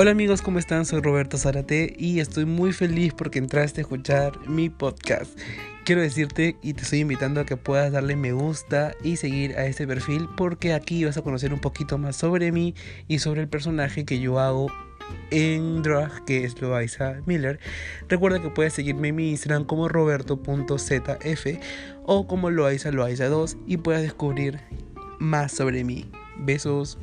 Hola amigos, ¿cómo están? Soy Roberto Zarate y estoy muy feliz porque entraste a escuchar mi podcast. Quiero decirte y te estoy invitando a que puedas darle me gusta y seguir a este perfil porque aquí vas a conocer un poquito más sobre mí y sobre el personaje que yo hago en drag que es Loaiza Miller. Recuerda que puedes seguirme en mi Instagram como roberto.zf o como Loaiza Loaiza2 y puedas descubrir más sobre mí. Besos.